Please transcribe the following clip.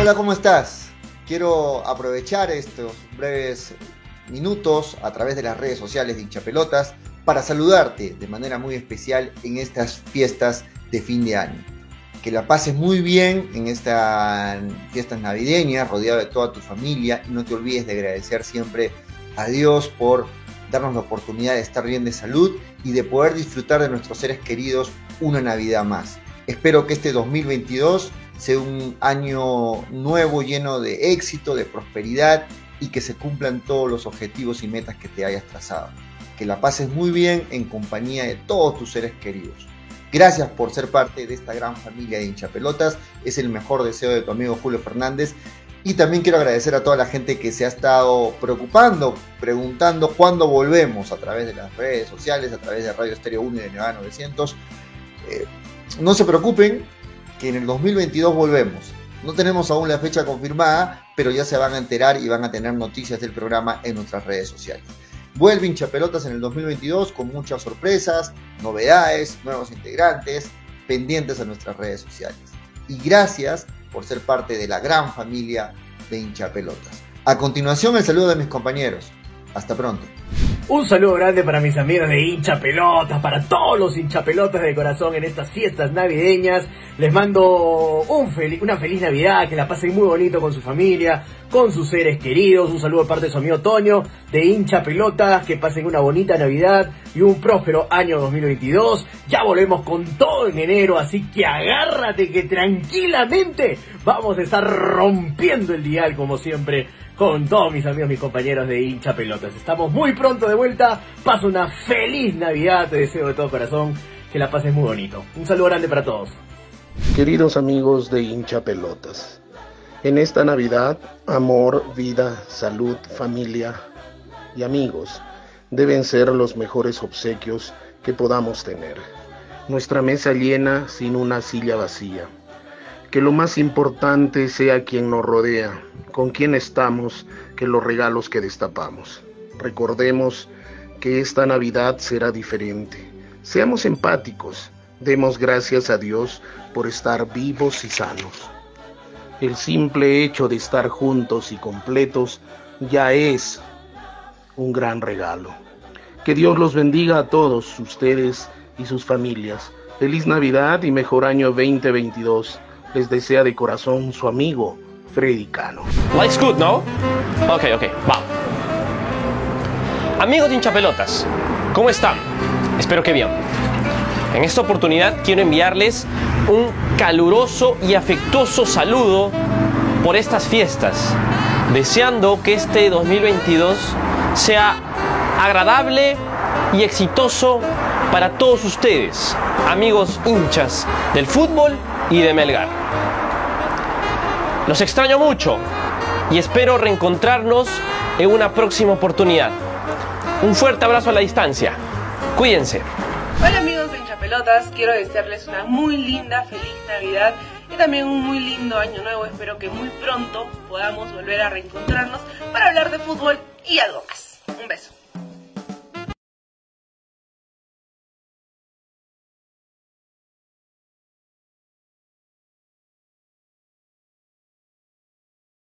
Hola, ¿cómo estás? Quiero aprovechar estos breves minutos a través de las redes sociales de hinchapelotas para saludarte de manera muy especial en estas fiestas de fin de año. Que la pases muy bien en estas fiestas navideñas, rodeado de toda tu familia y no te olvides de agradecer siempre a Dios por darnos la oportunidad de estar bien de salud y de poder disfrutar de nuestros seres queridos una Navidad más. Espero que este 2022 sea un año nuevo lleno de éxito, de prosperidad y que se cumplan todos los objetivos y metas que te hayas trazado. Que la pases muy bien en compañía de todos tus seres queridos. Gracias por ser parte de esta gran familia de hinchapelotas. Es el mejor deseo de tu amigo Julio Fernández. Y también quiero agradecer a toda la gente que se ha estado preocupando, preguntando cuándo volvemos a través de las redes sociales, a través de Radio Estéreo 1 y de Nevada 900. Eh, no se preocupen, que en el 2022 volvemos. No tenemos aún la fecha confirmada, pero ya se van a enterar y van a tener noticias del programa en nuestras redes sociales. Vuelve hinchapelotas en el 2022 con muchas sorpresas, novedades, nuevos integrantes, pendientes a nuestras redes sociales. Y gracias por ser parte de la gran familia de hinchapelotas. A continuación el saludo de mis compañeros. Hasta pronto. Un saludo grande para mis amigos de hincha pelotas, para todos los hincha pelotas de corazón en estas fiestas navideñas. Les mando un una feliz Navidad, que la pasen muy bonito con su familia, con sus seres queridos. Un saludo de parte de su amigo Toño de hincha pelotas, que pasen una bonita Navidad y un próspero año 2022. Ya volvemos con todo en enero, así que agárrate que tranquilamente vamos a estar rompiendo el dial como siempre con todos mis amigos, mis compañeros de hincha pelotas. Estamos muy pronto de vuelta. Pasa una feliz Navidad. Te deseo de todo corazón que la pases muy bonito. Un saludo grande para todos. Queridos amigos de hincha pelotas, en esta Navidad, amor, vida, salud, familia y amigos deben ser los mejores obsequios que podamos tener. Nuestra mesa llena sin una silla vacía que lo más importante sea quien nos rodea, con quien estamos, que los regalos que destapamos. Recordemos que esta Navidad será diferente. Seamos empáticos, demos gracias a Dios por estar vivos y sanos. El simple hecho de estar juntos y completos ya es un gran regalo. Que Dios los bendiga a todos ustedes y sus familias. Feliz Navidad y mejor año 2022 les desea de corazón su amigo Freddy Cano. Life's good, ¿no? Ok, ok, vamos. Amigos de hinchapelotas, ¿cómo están? Espero que bien. En esta oportunidad quiero enviarles un caluroso y afectuoso saludo por estas fiestas, deseando que este 2022 sea agradable y exitoso para todos ustedes, amigos hinchas del fútbol y de Melgar. Los extraño mucho y espero reencontrarnos en una próxima oportunidad. Un fuerte abrazo a la distancia. Cuídense. Hola amigos de hinchapelotas, quiero desearles una muy linda, feliz Navidad y también un muy lindo año nuevo. Espero que muy pronto podamos volver a reencontrarnos para hablar de fútbol y algo más. Un beso.